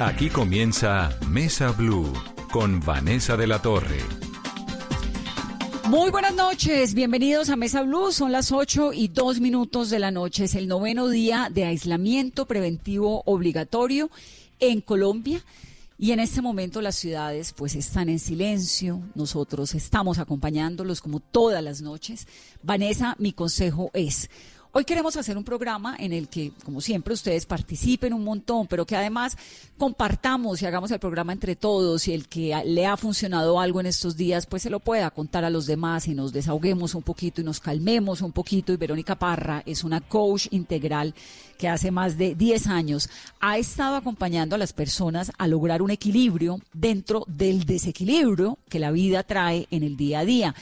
Aquí comienza Mesa Blue con Vanessa de la Torre. Muy buenas noches, bienvenidos a Mesa Blue. Son las 8 y 2 minutos de la noche. Es el noveno día de aislamiento preventivo obligatorio en Colombia. Y en este momento las ciudades pues están en silencio, nosotros estamos acompañándolos como todas las noches. Vanessa, mi consejo es, Hoy queremos hacer un programa en el que, como siempre, ustedes participen un montón, pero que además compartamos y hagamos el programa entre todos y el que le ha funcionado algo en estos días, pues se lo pueda contar a los demás y nos desahoguemos un poquito y nos calmemos un poquito. Y Verónica Parra es una coach integral que hace más de 10 años ha estado acompañando a las personas a lograr un equilibrio dentro del desequilibrio que la vida trae en el día a día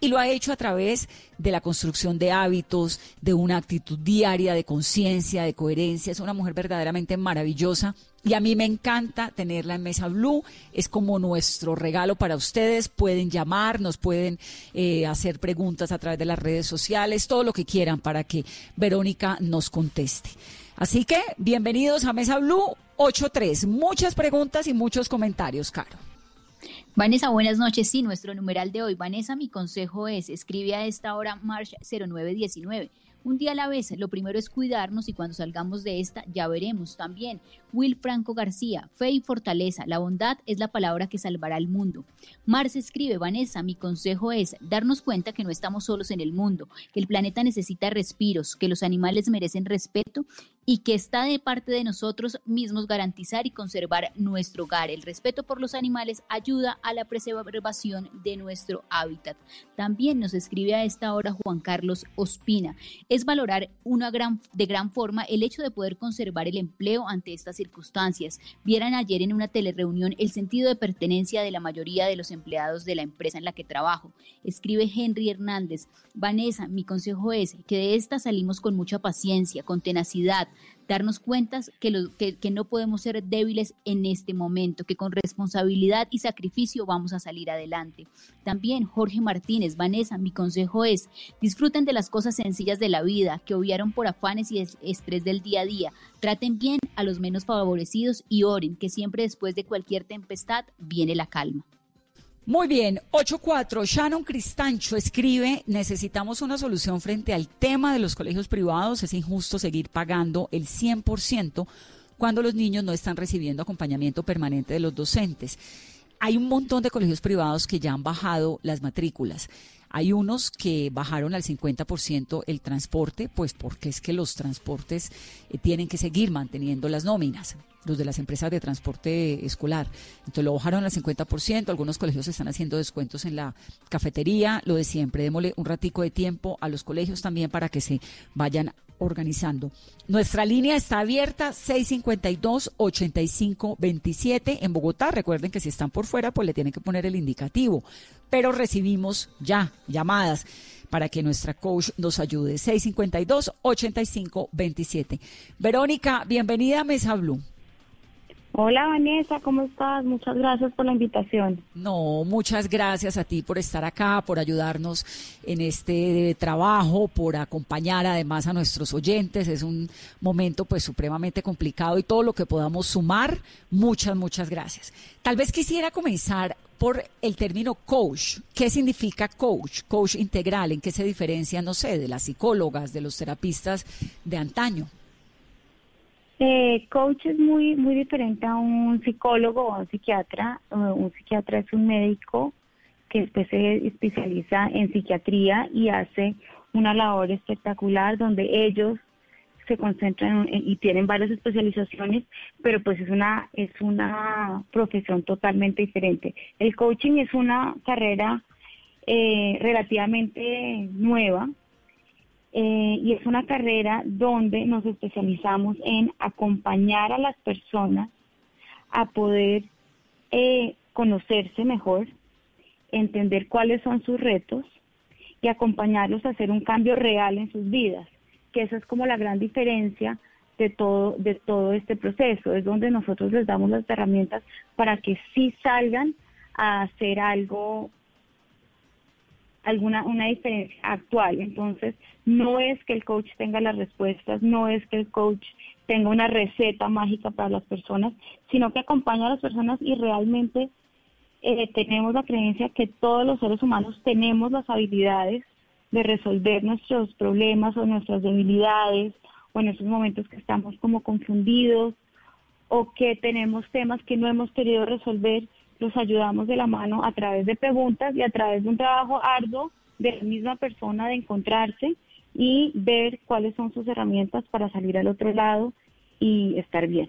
y lo ha hecho a través de la construcción de hábitos, de una actitud diaria de conciencia, de coherencia. Es una mujer verdaderamente maravillosa y a mí me encanta tenerla en Mesa Blue. Es como nuestro regalo para ustedes. Pueden llamar, nos pueden eh, hacer preguntas a través de las redes sociales, todo lo que quieran para que Verónica nos conteste. Así que bienvenidos a Mesa Blue 83. Muchas preguntas y muchos comentarios, Caro. Vanessa, buenas noches. Sí, nuestro numeral de hoy. Vanessa, mi consejo es, escribe a esta hora March 0919. Un día a la vez, lo primero es cuidarnos y cuando salgamos de esta ya veremos también. Will Franco García, fe y fortaleza, la bondad es la palabra que salvará al mundo. Marce escribe, Vanessa, mi consejo es darnos cuenta que no estamos solos en el mundo, que el planeta necesita respiros, que los animales merecen respeto y que está de parte de nosotros mismos garantizar y conservar nuestro hogar. El respeto por los animales ayuda a la preservación de nuestro hábitat. También nos escribe a esta hora Juan Carlos Ospina. Es valorar una gran, de gran forma el hecho de poder conservar el empleo ante estas circunstancias. Vieran ayer en una telereunión el sentido de pertenencia de la mayoría de los empleados de la empresa en la que trabajo. Escribe Henry Hernández. Vanessa, mi consejo es que de esta salimos con mucha paciencia, con tenacidad, darnos cuenta que, que, no podemos ser débiles en este momento, que con responsabilidad y sacrificio vamos a salir adelante. También Jorge Martínez, Vanessa, mi consejo es, disfruten de las cosas sencillas de la vida, que obviaron por afanes y estrés del día a día, traten bien a los menos favorecidos y oren, que siempre después de cualquier tempestad viene la calma. Muy bien, 8.4. Shannon Cristancho escribe, necesitamos una solución frente al tema de los colegios privados. Es injusto seguir pagando el 100% cuando los niños no están recibiendo acompañamiento permanente de los docentes. Hay un montón de colegios privados que ya han bajado las matrículas. Hay unos que bajaron al 50% el transporte, pues porque es que los transportes eh, tienen que seguir manteniendo las nóminas los de las empresas de transporte escolar. Entonces lo bajaron al 50%, algunos colegios están haciendo descuentos en la cafetería, lo de siempre, démosle un ratico de tiempo a los colegios también para que se vayan organizando. Nuestra línea está abierta 652-8527 en Bogotá. Recuerden que si están por fuera, pues le tienen que poner el indicativo. Pero recibimos ya llamadas para que nuestra coach nos ayude. 652-8527. Verónica, bienvenida a Mesa Blue. Hola Vanessa, ¿cómo estás? Muchas gracias por la invitación. No, muchas gracias a ti por estar acá, por ayudarnos en este trabajo, por acompañar además a nuestros oyentes. Es un momento pues supremamente complicado y todo lo que podamos sumar, muchas, muchas gracias. Tal vez quisiera comenzar por el término coach. ¿Qué significa coach? Coach integral, ¿en qué se diferencia, no sé, de las psicólogas, de los terapistas de antaño? Eh, coach es muy, muy diferente a un psicólogo o a un psiquiatra. un psiquiatra es un médico que después se especializa en psiquiatría y hace una labor espectacular donde ellos se concentran y tienen varias especializaciones, pero pues es una es una profesión totalmente diferente. El coaching es una carrera eh, relativamente nueva eh, y es una carrera donde nos especializamos en acompañar a las personas a poder eh, conocerse mejor, entender cuáles son sus retos y acompañarlos a hacer un cambio real en sus vidas, que esa es como la gran diferencia de todo, de todo este proceso, es donde nosotros les damos las herramientas para que sí salgan a hacer algo alguna una diferencia actual. Entonces, no es que el coach tenga las respuestas, no es que el coach tenga una receta mágica para las personas, sino que acompaña a las personas y realmente eh, tenemos la creencia que todos los seres humanos tenemos las habilidades de resolver nuestros problemas o nuestras debilidades o en esos momentos que estamos como confundidos o que tenemos temas que no hemos querido resolver, los ayudamos de la mano a través de preguntas y a través de un trabajo arduo de la misma persona de encontrarse y ver cuáles son sus herramientas para salir al otro lado y estar bien.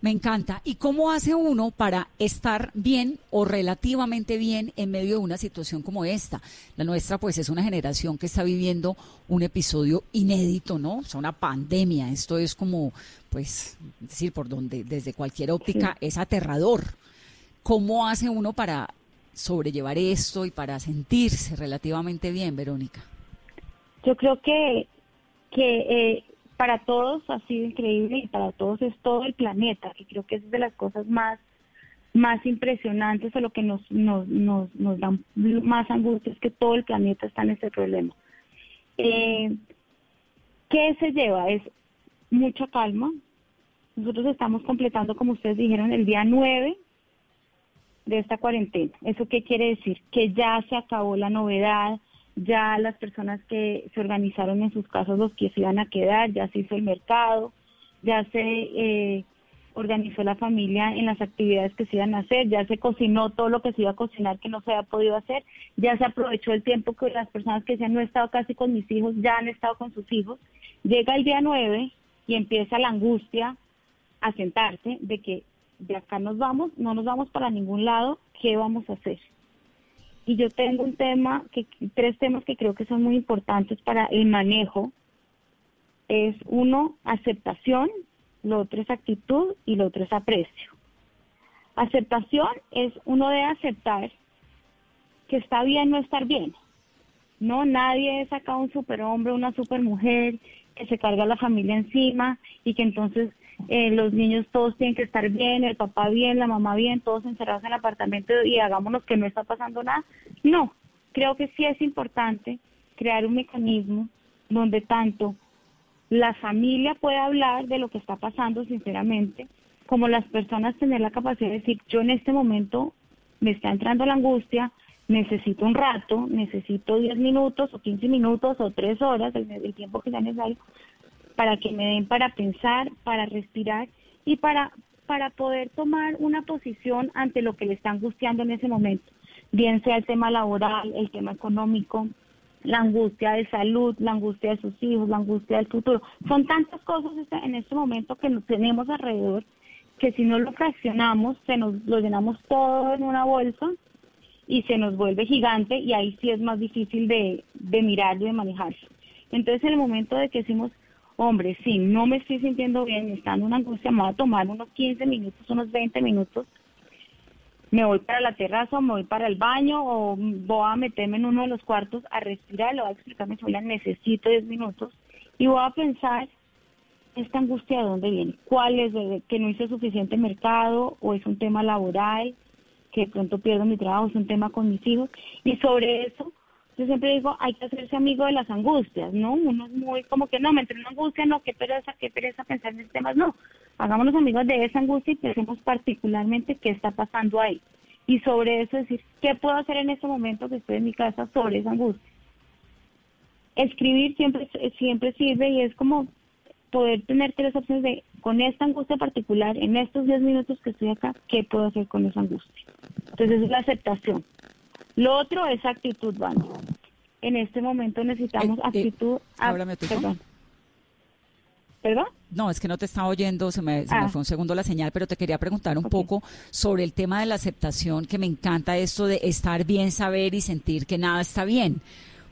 Me encanta. ¿Y cómo hace uno para estar bien o relativamente bien en medio de una situación como esta? La nuestra, pues, es una generación que está viviendo un episodio inédito, ¿no? O una pandemia. Esto es como, pues, decir, por donde, desde cualquier óptica, es aterrador. ¿Cómo hace uno para sobrellevar esto y para sentirse relativamente bien, Verónica? Yo creo que, que eh, para todos ha sido increíble y para todos es todo el planeta, y creo que es de las cosas más más impresionantes o lo que nos, nos, nos, nos dan más angustia es que todo el planeta está en este problema. Eh, ¿Qué se lleva? Es mucha calma. Nosotros estamos completando, como ustedes dijeron, el día 9 de esta cuarentena. ¿Eso qué quiere decir? Que ya se acabó la novedad, ya las personas que se organizaron en sus casas, los que se iban a quedar, ya se hizo el mercado, ya se eh, organizó la familia en las actividades que se iban a hacer, ya se cocinó todo lo que se iba a cocinar que no se había podido hacer, ya se aprovechó el tiempo que las personas que se han no estado casi con mis hijos, ya han estado con sus hijos. Llega el día 9 y empieza la angustia a sentarse de que de acá nos vamos, no nos vamos para ningún lado, ¿qué vamos a hacer? y yo tengo un tema, que tres temas que creo que son muy importantes para el manejo. Es uno, aceptación, lo otro es actitud y lo otro es aprecio. Aceptación es uno de aceptar que está bien no estar bien. No, nadie es acá un superhombre, una supermujer que se carga la familia encima y que entonces eh, los niños todos tienen que estar bien, el papá bien, la mamá bien, todos encerrados en el apartamento y hagámonos que no está pasando nada. No, creo que sí es importante crear un mecanismo donde tanto la familia pueda hablar de lo que está pasando sinceramente, como las personas tener la capacidad de decir, yo en este momento me está entrando la angustia, necesito un rato, necesito 10 minutos o 15 minutos o 3 horas, el, tiempo que sea necesario, para que me den para pensar, para respirar y para, para poder tomar una posición ante lo que le está angustiando en ese momento, bien sea el tema laboral, el tema económico, la angustia de salud, la angustia de sus hijos, la angustia del futuro. Son tantas cosas este, en este momento que nos tenemos alrededor que si no lo fraccionamos, se nos lo llenamos todo en una bolsa y se nos vuelve gigante y ahí sí es más difícil de, de mirarlo y de manejarlo. Entonces en el momento de que decimos, hombre, sí, no me estoy sintiendo bien, estando en una angustia, me voy a tomar unos 15 minutos, unos 20 minutos, me voy para la terraza, me voy para el baño o voy a meterme en uno de los cuartos a respirar, le voy a explicar mi familia, necesito 10 minutos y voy a pensar esta angustia de dónde viene, cuál es, que no hice suficiente mercado o es un tema laboral, que pronto pierdo mi trabajo, es un tema con mis hijos y sobre eso yo siempre digo, hay que hacerse amigo de las angustias, ¿no? Uno es muy como que no, me entró una angustia, no, qué pereza, qué pereza pensar en estos temas, no. Hagámonos amigos de esa angustia y pensemos particularmente qué está pasando ahí. Y sobre eso decir, ¿qué puedo hacer en este momento que estoy en mi casa sobre esa angustia? Escribir siempre, siempre sirve y es como poder tener tres opciones de, con esta angustia particular, en estos 10 minutos que estoy acá, ¿qué puedo hacer con esa angustia? Entonces es la aceptación. Lo otro es actitud, Van. En este momento necesitamos eh, eh, actitud. háblame tú, perdón. ¿Perdón? No, es que no te estaba oyendo, se, me, ah. fue un segundo la señal, pero te quería preguntar un poco sobre el tema de la aceptación, que me encanta esto de estar bien, saber y sentir que nada está bien,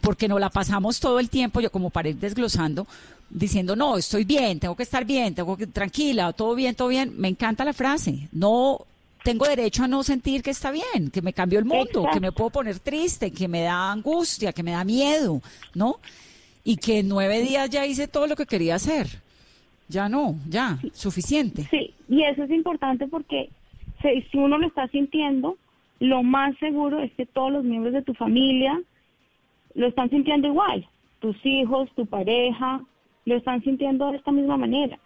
porque no la pasamos todo el tiempo, yo como para ir desglosando, diciendo, no, estoy bien, tengo que estar bien, tengo que, tranquila, todo bien, todo bien. Me encanta la frase, no tengo derecho a no sentir que está bien, que me cambió el mundo, que me puedo poner triste, que me da angustia, que me da miedo, ¿no? Y que en nueve días ya hice todo lo que quería hacer. Ya no, ya, suficiente. Sí, y eso es importante porque si uno lo está sintiendo, lo más seguro es que todos los miembros de tu familia lo están sintiendo igual. Tus hijos, tu pareja, lo están sintiendo de esta misma manera.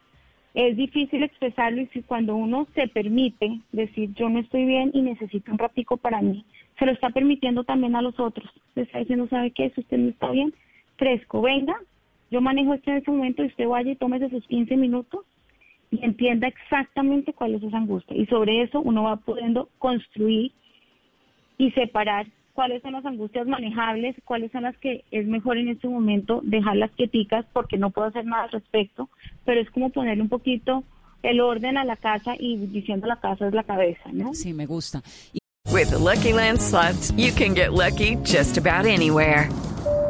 es difícil expresarlo y si cuando uno se permite decir yo no estoy bien y necesito un ratico para mí, se lo está permitiendo también a los otros. Le está diciendo, ¿sabe qué? Si usted no está bien, fresco, venga, yo manejo esto en ese momento y usted vaya y tome esos 15 minutos y entienda exactamente cuál es esa angustia. Y sobre eso uno va pudiendo construir y separar cuáles son las angustias manejables, cuáles son las que es mejor en este momento dejarlas quieticas porque no puedo hacer nada al respecto, pero es como ponerle un poquito el orden a la casa y diciendo la casa es la cabeza, ¿no? Sí, me gusta. With the Lucky Land slots, you can get lucky just about anywhere.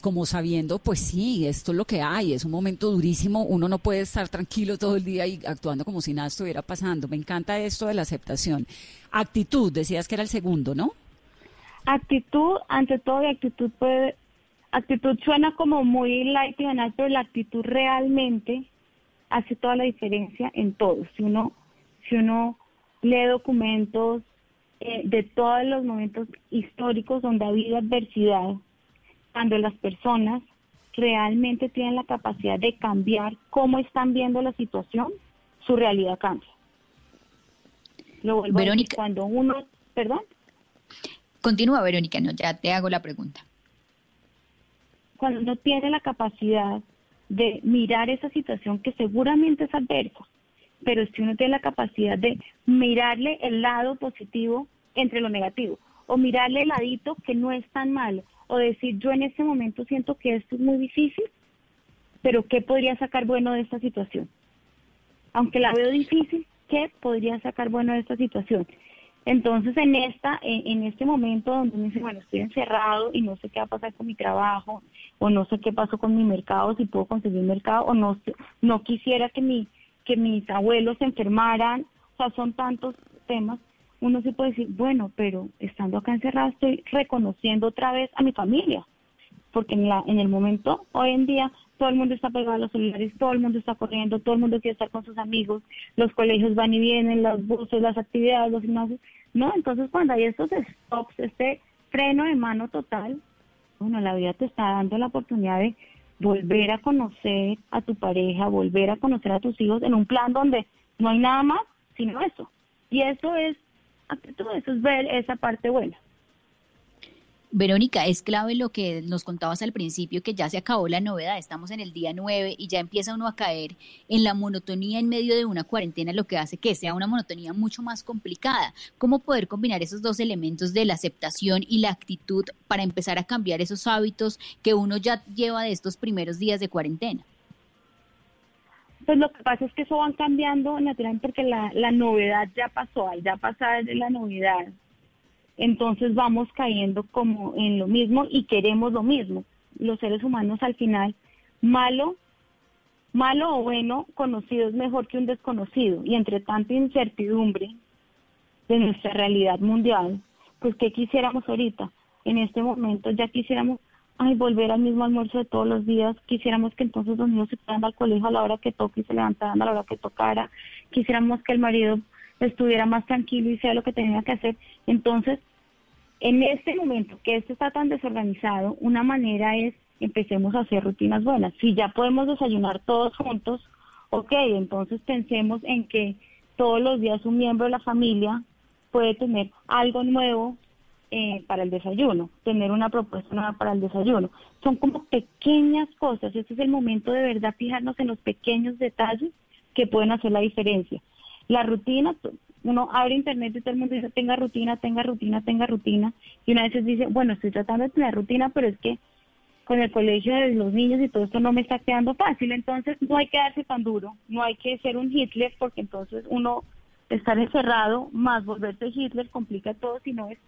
Como sabiendo, pues sí, esto es lo que hay, es un momento durísimo, uno no puede estar tranquilo todo el día y actuando como si nada estuviera pasando. Me encanta esto de la aceptación. Actitud, decías que era el segundo, ¿no? Actitud, ante todo, y actitud puede, actitud suena como muy light y banal, pero la actitud realmente hace toda la diferencia en todo. Si uno, si uno lee documentos eh, de todos los momentos históricos donde ha habido adversidad, cuando las personas realmente tienen la capacidad de cambiar cómo están viendo la situación, su realidad cambia. Lo vuelvo Verónica. cuando uno, perdón, Continúa, Verónica, no, ya te hago la pregunta. cuando uno tiene la capacidad de mirar esa situación que seguramente es adversa, pero si uno tiene la capacidad de mirarle el lado positivo entre lo negativo, o mirarle el ladito que no es tan malo, o decir yo en este momento siento que esto es muy difícil, pero ¿qué podría sacar bueno de esta situación? Aunque la veo difícil, ¿qué podría sacar bueno de esta situación? Entonces, en esta, en, este momento donde uno dice, bueno, estoy encerrado y no sé qué va a pasar con mi trabajo, o no sé qué pasó con mi mercado, si puedo conseguir mercado, o no, no quisiera que mi, que mis abuelos se enfermaran, o sea, son tantos temas, uno se puede decir, bueno, pero estando acá encerrado estoy reconociendo otra vez a mi familia, porque en, la, en el momento, hoy en día, todo el mundo está pegado a los celulares, todo el mundo está corriendo, todo el mundo quiere estar con sus amigos, los colegios van y vienen, los buses, las actividades, los gimnasios, ¿no? Entonces, cuando hay estos stops, este freno de mano total, bueno, la vida te está dando la oportunidad de volver a conocer a tu pareja, volver a conocer a tus hijos en un plan donde no hay nada más sino eso. Y eso es actitud, eso es ver esa parte buena. Verónica, es clave lo que nos contabas al principio, que ya se acabó la novedad, estamos en el día 9 y ya empieza uno a caer en la monotonía en medio de una cuarentena, lo que hace que sea una monotonía mucho más complicada. ¿Cómo poder combinar esos dos elementos de la aceptación y la actitud para empezar a cambiar esos hábitos que uno ya lleva de estos primeros días de cuarentena? Pues lo que pasa es que eso van cambiando naturalmente porque la, novedad ya pasó, al ya pasar de la novedad, entonces vamos cayendo como en lo mismo y queremos lo mismo. Los seres humanos al final, malo, malo o bueno, conocido es mejor que un desconocido. Y entre tanta incertidumbre de nuestra realidad mundial, pues ¿qué quisiéramos ahorita? En este momento ya quisiéramos ay, volver al mismo almuerzo de todos los días. Quisiéramos que entonces los niños se fueran al colegio a la hora que toque y se levantaran a la hora que tocara. Quisiéramos que el marido estuviera más tranquilo y sea lo que tenía que hacer. Entonces, en este momento que esto está tan desorganizado, una manera es empecemos a hacer rutinas buenas. Si ya podemos desayunar todos juntos, ok, entonces pensemos en que todos los días un miembro de la familia puede tener algo nuevo eh, para el desayuno, tener una propuesta nueva para el desayuno. Son como pequeñas cosas. Este es el momento de verdad fijarnos en los pequeños detalles que pueden hacer la diferencia. La rutina, uno abre internet y todo el mundo dice tenga rutina, tenga rutina, tenga rutina. Y una vez dice, bueno, estoy tratando de tener rutina, pero es que con el colegio de los niños y todo esto no me está quedando fácil. Entonces no hay que darse tan duro, no hay que ser un Hitler, porque entonces uno estar encerrado más volverse Hitler complica todo, sino es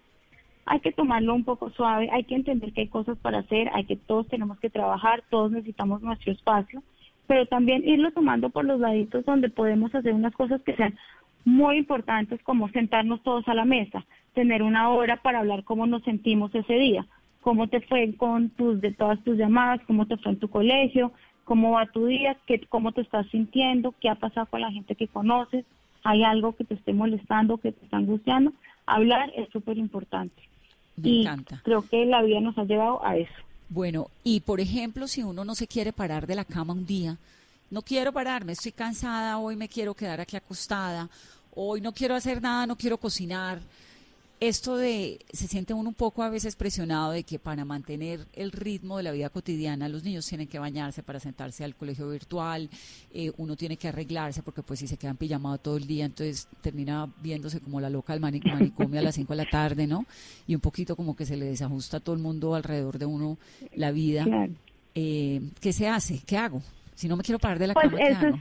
hay que tomarlo un poco suave, hay que entender que hay cosas para hacer, hay que todos tenemos que trabajar, todos necesitamos nuestro espacio, pero también irlo tomando por los laditos donde podemos hacer unas cosas que sean muy importantes como sentarnos todos a la mesa, tener una hora para hablar cómo nos sentimos ese día, cómo te fue con tus de todas tus llamadas, cómo te fue en tu colegio, cómo va tu día, qué, cómo te estás sintiendo, qué ha pasado con la gente que conoces, hay algo que te esté molestando, que te está angustiando. Hablar es súper importante. Y creo que la vida nos ha llevado a eso. Bueno, y por ejemplo, si uno no se quiere parar de la cama un día, no quiero pararme, estoy cansada, hoy me quiero quedar aquí acostada, hoy no quiero hacer nada, no quiero cocinar. Esto de, se siente uno un poco a veces presionado de que para mantener el ritmo de la vida cotidiana los niños tienen que bañarse para sentarse al colegio virtual, eh, uno tiene que arreglarse porque pues si se quedan pijamados todo el día, entonces termina viéndose como la loca del manicomio a las 5 de la tarde, ¿no? Y un poquito como que se le desajusta a todo el mundo alrededor de uno la vida. Eh, ¿Qué se hace? ¿Qué hago? Si no me quiero parar de la pues cama, eso Es,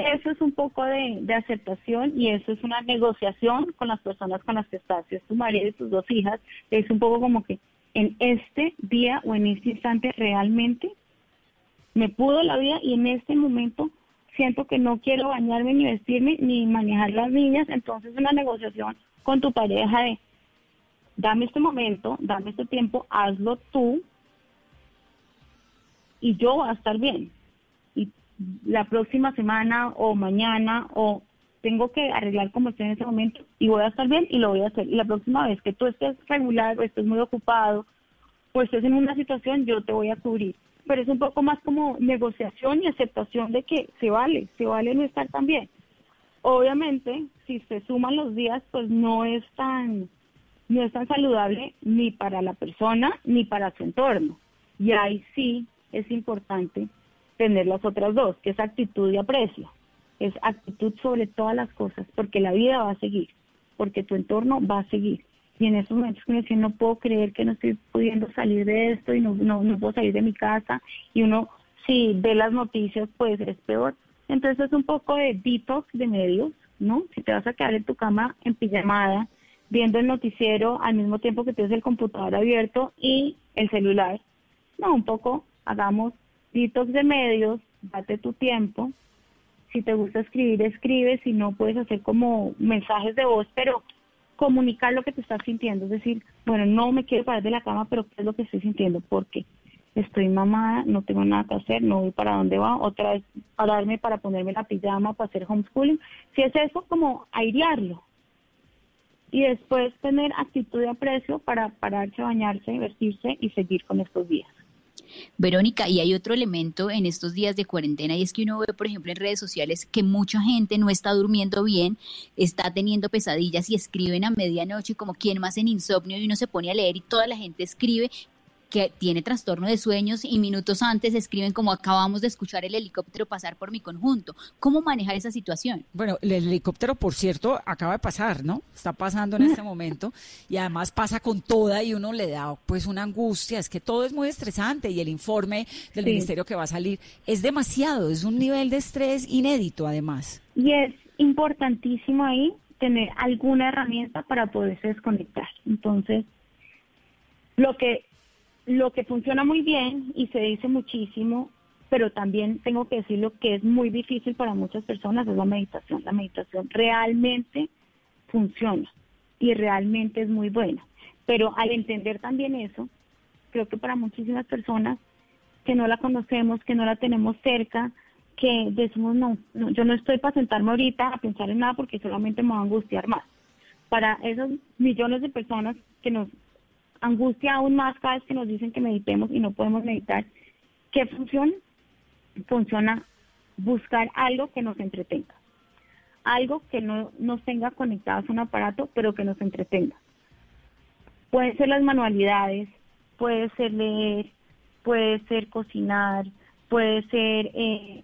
eso es un poco de, aceptación y eso es una negociación con las personas con las que estás. Si es tu marido y tus dos hijas, es un poco como que en este día o en este instante realmente me pudo la vida y en este momento siento que no quiero bañarme ni vestirme ni manejar las niñas, entonces una negociación con tu pareja de dame este momento, dame este tiempo, hazlo tú y yo voy a estar bien la próxima semana o mañana o tengo que arreglar como estoy en ese momento y voy a estar bien y lo voy a hacer. Y la próxima vez que tú estés regular o estés muy ocupado o estés en una situación, yo te voy a cubrir. Pero es un poco más como negociación y aceptación de que se vale, se vale no estar tan bien. Obviamente, si se suman los días, pues no es tan, no es tan saludable ni para la persona ni para su entorno. Y ahí sí es importante tener las otras dos, que es actitud y aprecio. Es actitud sobre todas las cosas, porque la vida va a seguir, porque tu entorno va a seguir. Y en esos momentos que uno dice, no puedo creer que no estoy pudiendo salir de esto y no, no, no puedo salir de mi casa, y uno, si ve las noticias, pues es peor. Entonces es un poco de detox de medios, ¿no? Si te vas a quedar en tu cama en pijamada, viendo el noticiero al mismo tiempo que tienes el computador abierto y el celular, no, un poco hagamos detox de medios, date tu tiempo. Si te gusta escribir, escribe. Si no, puedes hacer como mensajes de voz, pero comunicar lo que te estás sintiendo. Es decir, bueno, no me quiero parar de la cama, pero ¿qué es lo que estoy sintiendo? Porque estoy mamada, no tengo nada que hacer, no voy para dónde va, otra vez pararme para ponerme la pijama, para hacer homeschooling. Si es eso, como airearlo. Y después tener actitud de aprecio para pararse, bañarse, vestirse y seguir con estos días. Verónica, y hay otro elemento en estos días de cuarentena y es que uno ve, por ejemplo, en redes sociales que mucha gente no está durmiendo bien, está teniendo pesadillas y escriben a medianoche como quien más en insomnio y uno se pone a leer y toda la gente escribe que tiene trastorno de sueños y minutos antes escriben como acabamos de escuchar el helicóptero pasar por mi conjunto. ¿Cómo manejar esa situación? Bueno, el helicóptero, por cierto, acaba de pasar, ¿no? Está pasando en este momento y además pasa con toda y uno le da pues una angustia. Es que todo es muy estresante y el informe del ministerio que va a salir es demasiado, es un nivel de estrés inédito además. Y es importantísimo ahí tener alguna herramienta para poderse desconectar. Entonces, lo que lo que funciona muy bien y se dice muchísimo, pero también tengo que decirlo que es muy difícil para muchas personas, es la meditación. La meditación realmente funciona y realmente es muy buena. Pero al entender también eso, creo que para muchísimas personas que no la conocemos, que no la tenemos cerca, que decimos, no, no, yo no estoy para sentarme ahorita a pensar en nada porque solamente me va a angustiar más. Para esos millones de personas que nos angustia aún más cada vez que nos dicen que meditemos y no podemos meditar. ¿Qué funciona? Funciona buscar algo que nos entretenga. Algo que no nos tenga conectados a un aparato, pero que nos entretenga. Pueden ser las manualidades, puede ser leer, puede ser cocinar, puede ser eh,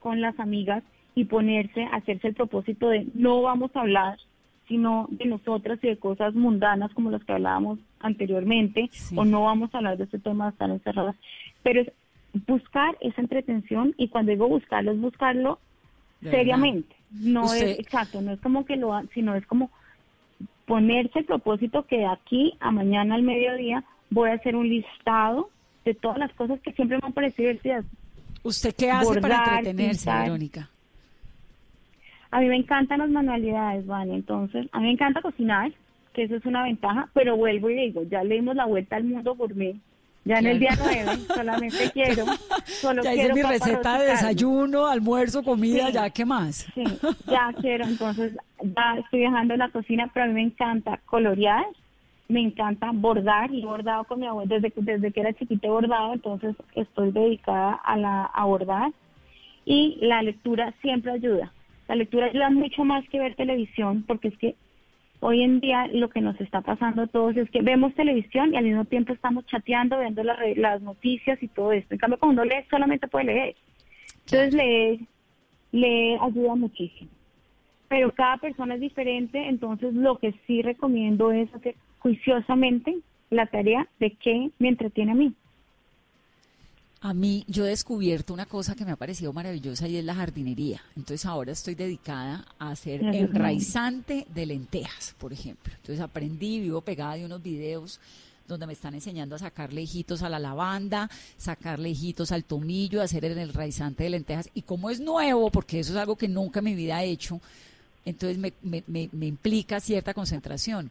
con las amigas y ponerse, hacerse el propósito de no vamos a hablar sino de nosotras y de cosas mundanas como las que hablábamos anteriormente, o no vamos a hablar de este tema de estar encerradas, pero es buscar esa entretención y cuando digo buscarlo es buscarlo seriamente, no es exacto, no es como que lo, sino es como ponerse el propósito que de aquí a mañana al mediodía voy a hacer un listado de todas las cosas que siempre me han parecido divertidas. ¿Usted qué hace para entretenerse, Verónica? A mí me encantan las manualidades, ¿vale? Entonces, a mí me encanta cocinar, que eso es una ventaja, pero vuelvo y digo, ya le dimos la vuelta al mundo por mí. Ya en el día nueve solamente quiero, solo ya quiero hice mi receta de desayuno, almuerzo, comida, Sí. ya, ¿qué más? Sí, ya quiero, entonces ya estoy dejando en la cocina, pero a mí me encanta colorear, me encanta bordar, y he bordado con mi abuela desde, que- desde que era chiquita he bordado, entonces estoy dedicada a, la, a bordar y la lectura siempre ayuda. La lectura ayuda mucho más que ver televisión, porque es que hoy en día lo que nos está pasando a todos es que vemos televisión y al mismo tiempo estamos chateando, viendo las, las noticias y todo esto. En cambio, cuando uno lee, solamente puede leer. Entonces, leer, leer ayuda muchísimo. Pero cada persona es diferente, entonces lo que sí recomiendo es hacer juiciosamente la tarea de qué me entretiene a mí. A mí, yo he descubierto una cosa que me ha parecido maravillosa y es la jardinería. Entonces ahora estoy dedicada a hacer enraizante de lentejas, por ejemplo. Entonces aprendí, vivo pegada de unos videos donde me están enseñando a sacar lejitos a la lavanda, sacar lejitos al tomillo, hacer el enraizante de lentejas. Y como es nuevo, porque eso es algo que nunca en mi vida he hecho, entonces me, me- me- me implica cierta concentración.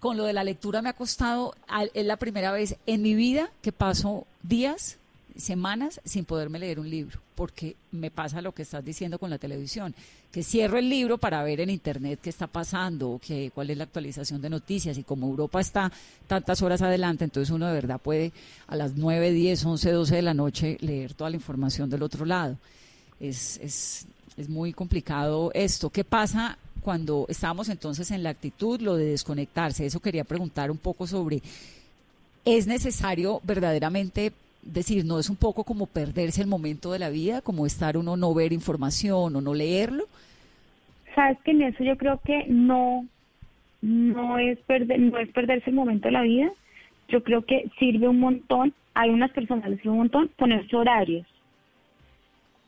Con lo de la lectura me ha costado, es la primera vez en mi vida que paso días, semanas sin poderme leer un libro, porque me pasa lo que estás diciendo con la televisión, que cierro el libro para ver en internet qué está pasando, que, cuál es la actualización de noticias, y como Europa está tantas horas adelante, entonces uno de verdad puede a las 9, 10, 11, 12 de la noche leer toda la información del otro lado. Es, es, es muy complicado esto. ¿Qué pasa cuando estamos entonces en la actitud, lo de desconectarse? Eso quería preguntar un poco sobre, ¿es necesario verdaderamente decir, no es un poco como perderse el momento de la vida, como estar uno no ver información o no leerlo? Sabes que en eso yo creo que no, no es perder, no es perderse el momento de la vida. Yo creo que sirve un montón, hay unas personas les sirve un montón ponerse horarios,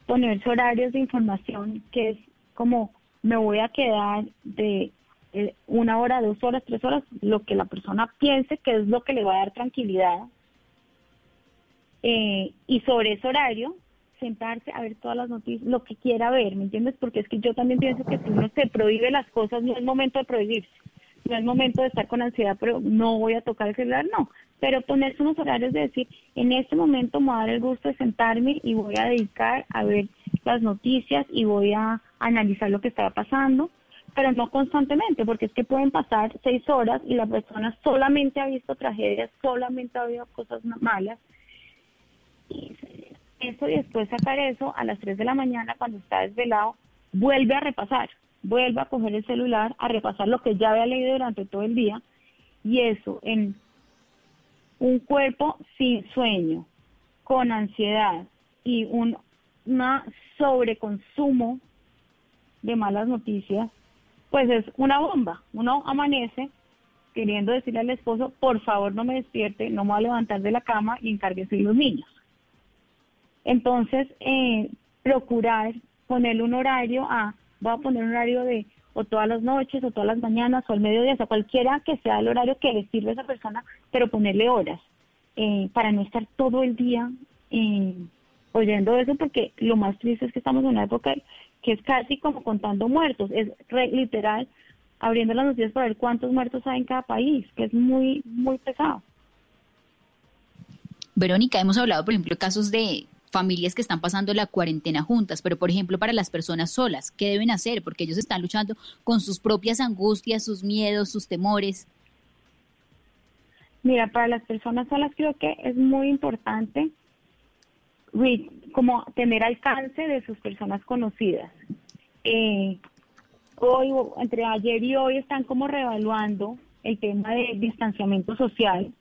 ponerse horarios de información que es como me voy a quedar de eh, una hora, dos horas, tres horas, lo que la persona piense que es lo que le va a dar tranquilidad. Eh, y sobre ese horario, sentarse a ver todas las noticias, lo que quiera ver, ¿me entiendes? Porque es que yo también pienso que si uno se prohíbe las cosas, no es momento de prohibirse, no es momento de estar con ansiedad, pero no voy a tocar el celular, no. Pero ponerse unos horarios de decir, en este momento me va a dar el gusto de sentarme y voy a dedicar a ver las noticias y voy a analizar lo que está pasando, pero no constantemente, porque es que pueden pasar seis horas y la persona solamente ha visto tragedias, solamente ha visto cosas malas, eso y después sacar eso a las 3 de la mañana cuando está desvelado, vuelve a repasar, vuelve a coger el celular, a repasar lo que ya había leído durante todo el día y eso en un cuerpo sin sueño, con ansiedad y un una sobreconsumo de malas noticias, pues es una bomba. Uno amanece queriendo decirle al esposo, por favor no me despierte, no me voy a levantar de la cama y encárguese de los niños. Entonces, eh, procurar ponerle un horario a, voy a poner un horario de o todas las noches, o todas las mañanas, o al mediodía, o sea, cualquiera que sea el horario que le sirve a esa persona, pero ponerle horas, eh, para no estar todo el día eh, oyendo eso, porque lo más triste es que estamos en una época que es casi como contando muertos, es re- literal abriendo las noticias para ver cuántos muertos hay en cada país, que es muy, muy pesado. Verónica, hemos hablado, por ejemplo, casos de familias que están pasando la cuarentena juntas, pero por ejemplo para las personas solas, ¿qué deben hacer? Porque ellos están luchando con sus propias angustias, sus miedos, sus temores. Mira, para las personas solas creo que es muy importante como tener alcance de sus personas conocidas. Eh, hoy, entre ayer y hoy están como reevaluando el tema de distanciamiento social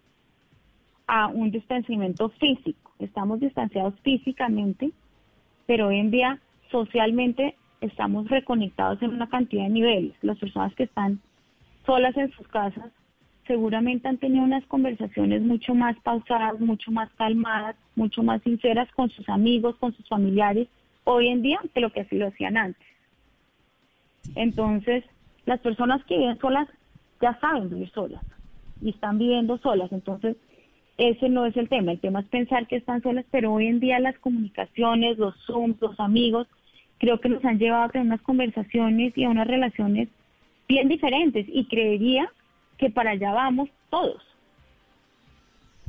a un distanciamiento físico. Estamos distanciados físicamente, pero hoy en día socialmente estamos reconectados en una cantidad de niveles. Las personas que están solas en sus casas seguramente han tenido unas conversaciones mucho más pausadas, mucho más calmadas, mucho más sinceras con sus amigos, con sus familiares, hoy en día que lo que así lo hacían antes. Entonces, las personas que viven solas ya saben vivir solas y están viviendo solas, entonces ese no es el tema, el tema es pensar que están solas, pero hoy en día las comunicaciones, los Zooms, los amigos, creo que nos han llevado a tener unas conversaciones y a unas relaciones bien diferentes y creería que para allá vamos todos.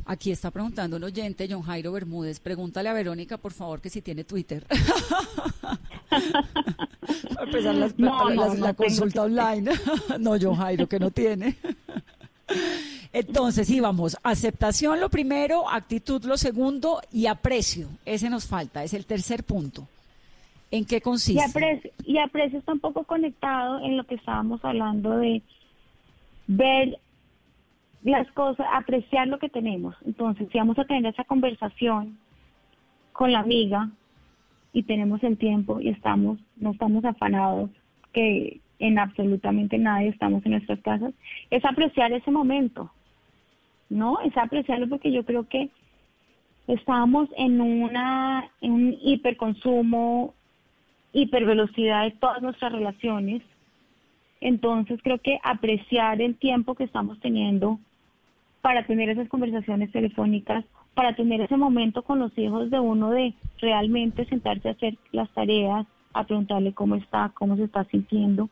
Aquí está preguntando un oyente, John Jairo Bermúdez. Pregúntale a Verónica, por favor, que si tiene Twitter. Para empezar las- No, la, no, la no consulta online. no, John Jairo, que no tiene. Entonces, sí, vamos. Aceptación lo primero, actitud lo segundo y aprecio. Ese nos falta, es el tercer punto. ¿En qué Y consiste? aprecio, y aprecio está un poco conectado en lo que estábamos hablando de ver las cosas, apreciar lo que tenemos. Entonces, si vamos a tener esa conversación con la amiga y tenemos el tiempo y estamos, no estamos afanados, que en absolutamente nadie estamos en nuestras casas, es apreciar ese momento, ¿no? Es apreciarlo porque yo creo que estamos en una, en un hiperconsumo, hipervelocidad de todas nuestras relaciones. Entonces creo que apreciar el tiempo que estamos teniendo para tener esas conversaciones telefónicas, para tener ese momento con los hijos de uno de realmente sentarse a hacer las tareas, a preguntarle cómo está, cómo se está sintiendo,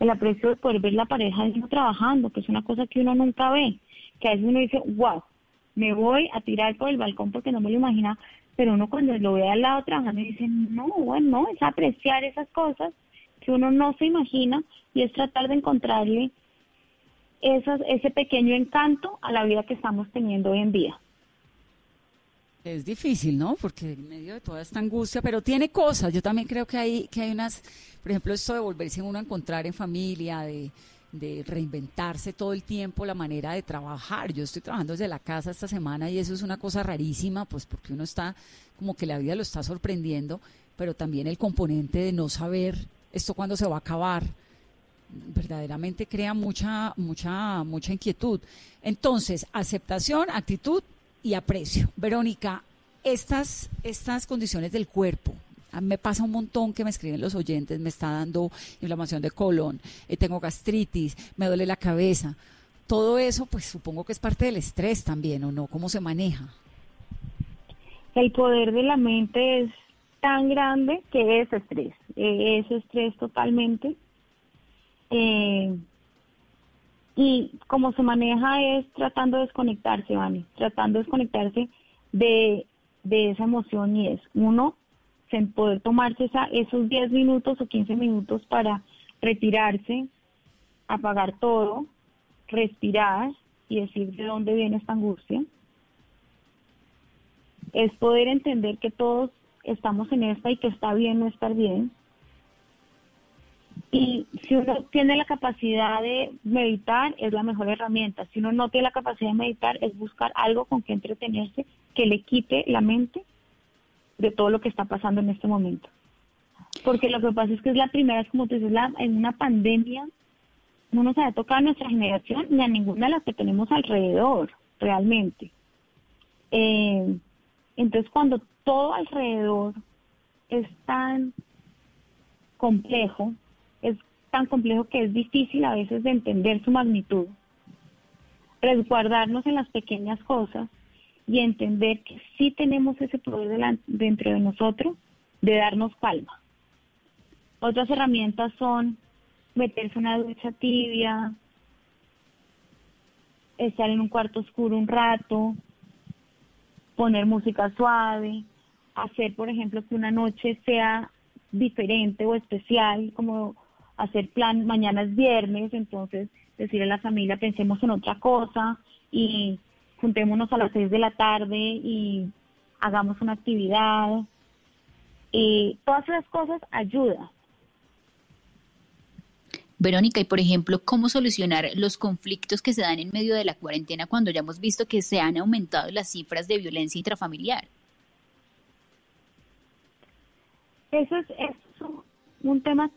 el aprecio de poder ver la pareja de uno trabajando, que es una cosa que uno nunca ve, que a veces uno dice, wow, me voy a tirar por el balcón porque no me lo imagina, pero uno cuando lo ve al lado trabajando dice, no, bueno, no, es apreciar esas cosas que uno no se imagina y es tratar de encontrarle esas, ese pequeño encanto a la vida que estamos teniendo hoy en día. Es difícil, ¿no? Porque en medio de toda esta angustia, pero tiene cosas. Yo también creo que hay, que hay unas, por ejemplo, esto de volverse uno a encontrar en familia, de, de reinventarse todo el tiempo la manera de trabajar. Yo estoy trabajando desde la casa esta semana y eso es una cosa rarísima, pues porque uno está como que la vida lo está sorprendiendo, pero también el componente de no saber esto cuándo se va a acabar verdaderamente crea mucha mucha mucha inquietud. Entonces, aceptación, actitud y aprecio. Verónica, estas estas condiciones del cuerpo a mí me pasa un montón que me escriben los oyentes, me está dando inflamación de colon, eh, tengo gastritis, me duele la cabeza. Todo eso, pues supongo que es parte del estrés también, ¿o no? ¿Cómo se maneja? El poder de la mente es tan grande que es estrés, eh, es estrés totalmente. Eh, y como se maneja es tratando de desconectarse, Vani, tratando de desconectarse de, de esa emoción y es uno, en poder tomarse esa, esos 10 minutos o 15 minutos para retirarse, apagar todo, respirar y decir de dónde viene esta angustia. Es poder entender que todos estamos en esta y que está bien no estar bien. Y si uno tiene la capacidad de meditar, es la mejor herramienta. Si uno no tiene la capacidad de meditar, es buscar algo con que entretenerse que le quite la mente de todo lo que está pasando en este momento. Porque lo que pasa es que es la primera, es como tú dices, la, en una pandemia no nos ha tocado a nuestra generación ni a ninguna de las que tenemos alrededor, realmente. Eh, entonces, cuando todo alrededor es tan complejo, es tan complejo que es difícil a veces de entender su magnitud, resguardarnos en las pequeñas cosas y entender que sí tenemos ese poder dentro de nosotros de darnos calma. Otras herramientas son meterse una ducha tibia, estar en un cuarto oscuro un rato, poner música suave, hacer, por ejemplo, que una noche sea diferente o especial, como hacer plan, mañana es viernes, entonces decirle a la familia, pensemos en otra cosa y juntémonos a las seis de la tarde y hagamos una actividad. Y todas esas cosas ayudan. Verónica, y por ejemplo, ¿cómo solucionar los conflictos que se dan en medio de la cuarentena cuando ya hemos visto que se han aumentado las cifras de violencia intrafamiliar? Eso es, es un, un tema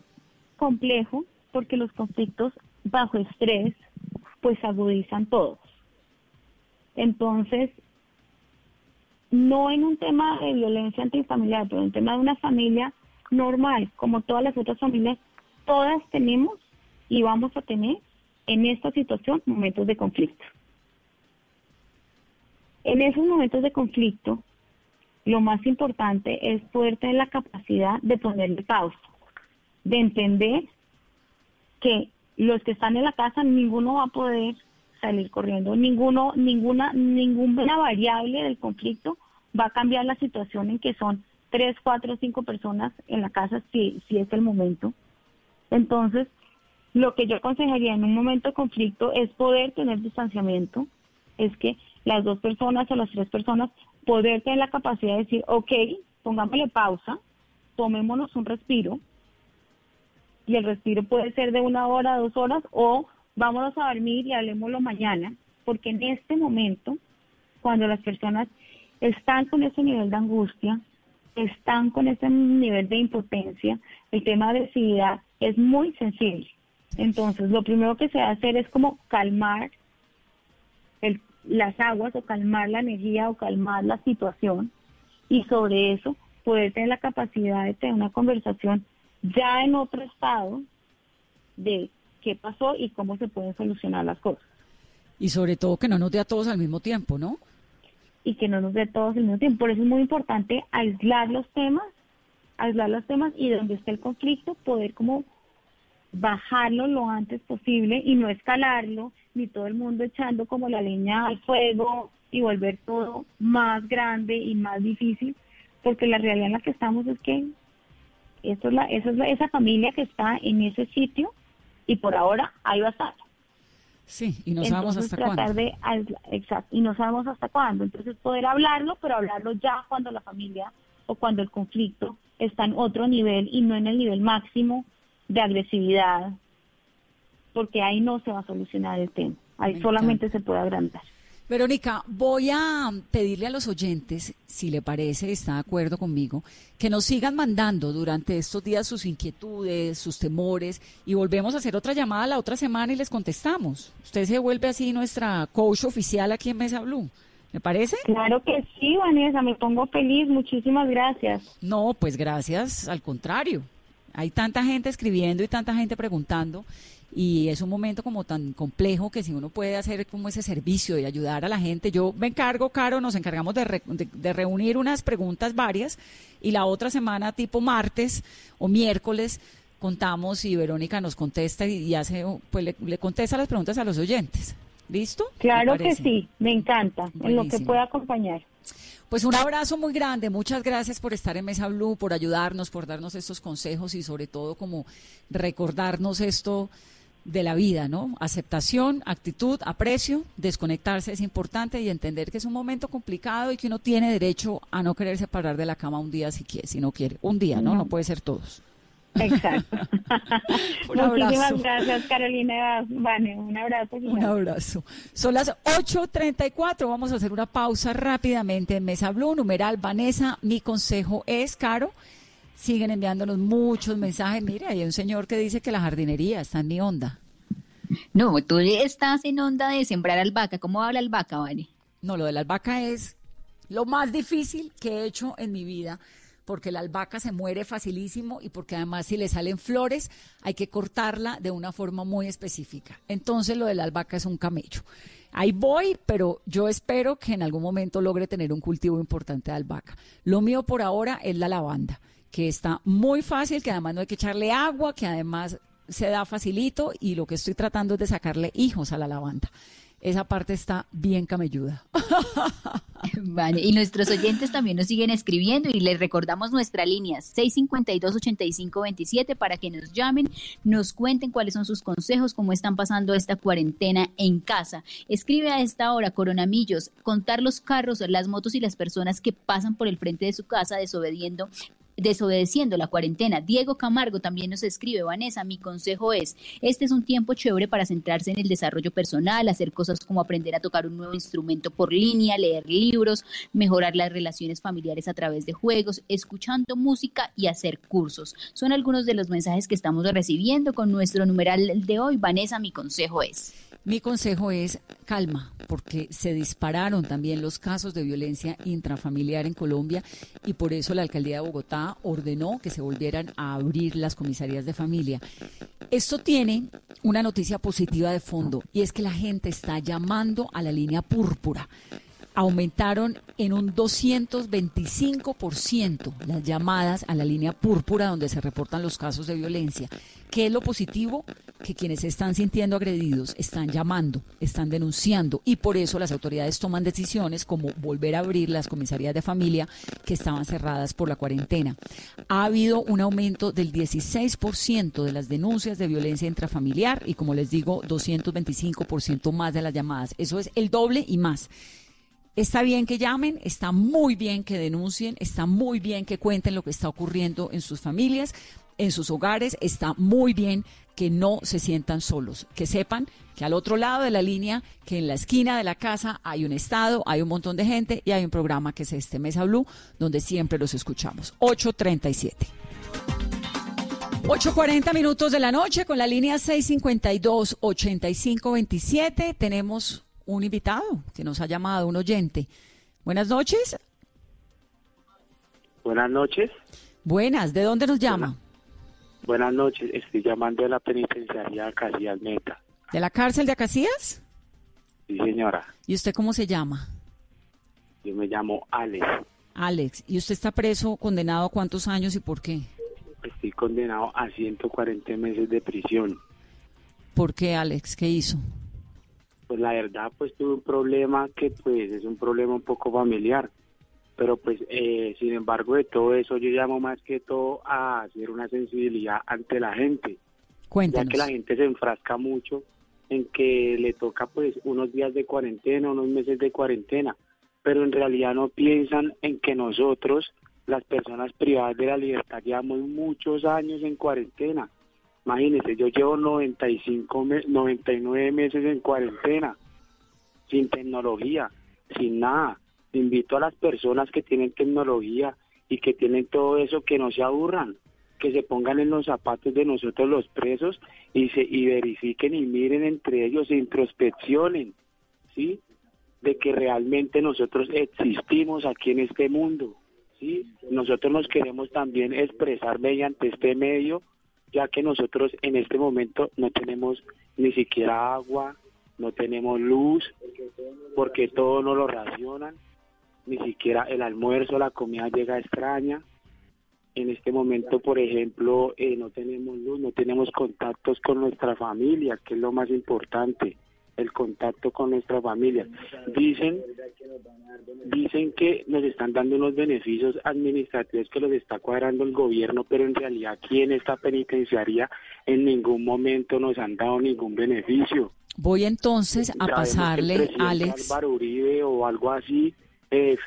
complejo porque los conflictos bajo estrés pues agudizan todos. Entonces, no en un tema de violencia antifamiliar, pero en un tema de una familia normal, como todas las otras familias, todas tenemos y vamos a tener en esta situación momentos de conflicto. En esos momentos de conflicto lo más importante es poder tener la capacidad de ponerle pausa, de entender que los que están en la casa ninguno va a poder salir corriendo, ninguno, ninguna, ninguna variable del conflicto va a cambiar la situación en que son tres, cuatro, cinco personas en la casa si, si es el momento. Entonces, lo que yo aconsejaría en un momento de conflicto es poder tener distanciamiento, es que las dos personas o las tres personas poder tener la capacidad de decir, ok, pongámosle pausa, tomémonos un respiro, y el respiro puede ser de una hora, dos horas, o vámonos a dormir y hablemoslo mañana, porque en este momento, cuando las personas están con ese nivel de angustia, están con ese nivel de impotencia, el tema de agresividad es muy sensible. Entonces, lo primero que se va a hacer es como calmar las aguas o calmar la energía o calmar la situación y sobre eso poder tener la capacidad de tener una conversación ya en otro estado de qué pasó y cómo se pueden solucionar las cosas. Y sobre todo que no nos dé a todos al mismo tiempo, ¿no? Y que no nos dé a todos al mismo tiempo. Por eso es muy importante aislar los temas, aislar los temas y donde esté el conflicto poder como bajarlo lo antes posible y no escalarlo, ni todo el mundo echando como la leña al fuego y volver todo más grande y más difícil, porque la realidad en la que estamos es que eso es la, eso es esa familia que está en ese sitio y por ahora ahí va a estar. Sí, y no sabemos hasta cuándo. De, exacto, y no sabemos hasta cuándo. Entonces poder hablarlo, pero hablarlo ya cuando la familia o cuando el conflicto está en otro nivel y no en el nivel máximo de agresividad, porque ahí no se va a solucionar el tema, ahí solamente se puede agrandar. Verónica, voy a pedirle a los oyentes, si le parece, está de acuerdo conmigo, que nos sigan mandando durante estos días sus inquietudes, sus temores, y volvemos a hacer otra llamada la otra semana y les contestamos. Usted se vuelve así nuestra coach oficial aquí en Mesa Blue. ¿Me parece? Claro que sí, Vanessa, me pongo feliz. Muchísimas gracias. No, pues gracias, al contrario. Hay tanta gente escribiendo y tanta gente preguntando y es un momento como tan complejo que si uno puede hacer como ese servicio y ayudar a la gente, yo me encargo, Caro, nos encargamos de, de, reunir unas preguntas varias y la otra semana, tipo martes o miércoles, contamos y Verónica nos contesta y, hace, pues le, contesta las preguntas a los oyentes. ¿Listo? Claro que sí, me encanta, en lo que pueda acompañar. Pues un abrazo muy grande, muchas gracias por estar en Mesa Blue, por ayudarnos, por darnos estos consejos y sobre todo como recordarnos esto de la vida, ¿no? Aceptación, actitud, aprecio, desconectarse es importante y entender que es un momento complicado y que uno tiene derecho a no querer separar de la cama un día si quiere, si no quiere. Un día, ¿no? No, puede ser todos. Exacto. Muchísimas gracias, Carolina. Vane, un abrazo. Un abrazo. Son las 8.34. Vamos a hacer una pausa rápidamente en Mesa Blue. Numeral Vanessa, mi consejo es, Caro. Siguen enviándonos muchos mensajes. Mira, hay un señor que dice que la jardinería está en mi onda. No, tú estás en onda de sembrar albahaca. ¿Cómo habla albahaca, Vane? No, lo de la albahaca es lo más difícil que he hecho en mi vida porque la albahaca se muere facilísimo y porque además si le salen flores hay que cortarla de una forma muy específica. Entonces lo de la albahaca es un camello. Ahí voy, pero yo espero que en algún momento logre tener un cultivo importante de albahaca. Lo mío por ahora es la lavanda, que está muy fácil, que además no hay que echarle agua, que además se da facilito y lo que estoy tratando es de sacarle hijos a la lavanda esa parte está bien camelluda. Vale, y nuestros oyentes también nos siguen escribiendo y les recordamos nuestra línea 652-8527 para que nos llamen, nos cuenten cuáles son sus consejos, cómo están pasando esta cuarentena en casa. Escribe a esta hora, Coronamillos, contar los carros, las motos y las personas que pasan por el frente de su casa desobediendo desobedeciendo la cuarentena. Diego Camargo también nos escribe, Vanessa, mi consejo es, este es un tiempo chévere para centrarse en el desarrollo personal, hacer cosas como aprender a tocar un nuevo instrumento por línea, leer libros, mejorar las relaciones familiares a través de juegos, escuchando música y hacer cursos. Son algunos de los mensajes que estamos recibiendo con nuestro numeral de hoy. Vanessa, mi consejo es. Mi consejo es calma, porque se dispararon también los casos de violencia intrafamiliar en Colombia y por eso la alcaldía de Bogotá ordenó que se volvieran a abrir las comisarías de familia. Esto tiene una noticia positiva de fondo y es que la gente está llamando a la línea púrpura. Aumentaron en un 225% las llamadas a la línea púrpura donde se reportan los casos de violencia. ¿Qué es lo positivo? Que quienes se están sintiendo agredidos están llamando, están denunciando y por eso las autoridades toman decisiones como volver a abrir las comisarías de familia que estaban cerradas por la cuarentena. Ha habido un aumento del 16% de las denuncias de violencia intrafamiliar y como les digo, 225% más de las llamadas. Eso es el doble y más. Está bien que llamen, está muy bien que denuncien, está muy bien que cuenten lo que está ocurriendo en sus familias, en sus hogares, está muy bien que no se sientan solos, que sepan que al otro lado de la línea, que en la esquina de la casa hay un estado, hay un montón de gente y hay un programa que es este Mesa Blue, donde siempre los escuchamos. 837. 8.40 minutos de la noche con la línea 652-8527. Tenemos un invitado que nos ha llamado, un oyente. Buenas noches. Buenas noches. Buenas, ¿de dónde nos llama? Buenas noches, estoy llamando de la penitenciaría de Acacías Meta. ¿De la cárcel de Acacías? Sí, señora. ¿Y usted cómo se llama? Yo me llamo Alex. Alex, ¿y usted está preso, condenado a cuántos años y por qué? Estoy condenado a 140 meses de prisión. ¿Por qué, Alex? ¿Qué hizo? Pues la verdad, pues tuve un problema que pues es un problema un poco familiar. Pero pues, eh, sin embargo, de todo eso yo llamo más que todo a hacer una sensibilidad ante la gente. Cuéntanos. Ya que la gente se enfrasca mucho en que le toca pues unos días de cuarentena, unos meses de cuarentena, pero en realidad no piensan en que nosotros, las personas privadas de la libertad, llevamos muchos años en cuarentena. Imagínense, yo llevo 95, me- 99 meses en cuarentena, sin tecnología, sin nada. Invito a las personas que tienen tecnología y que tienen todo eso que no se aburran, que se pongan en los zapatos de nosotros los presos y se y verifiquen y miren entre ellos, e introspeccionen, ¿sí? De que realmente nosotros existimos aquí en este mundo, ¿sí? Nosotros nos queremos también expresar mediante este medio, ya que nosotros en este momento no tenemos ni siquiera agua, no tenemos luz, porque todo nos lo racionan, ni siquiera el almuerzo, la comida llega extraña. En este momento, por ejemplo, eh, no tenemos luz, no tenemos contactos con nuestra familia, que es lo más importante, el contacto con nuestra familia. Dicen, dicen que nos están dando unos beneficios administrativos que los está cuadrando el gobierno, pero en realidad aquí en esta penitenciaría en ningún momento nos han dado ningún beneficio. Voy entonces a pasarle, Alex. Álvaro Uribe o algo así, eh,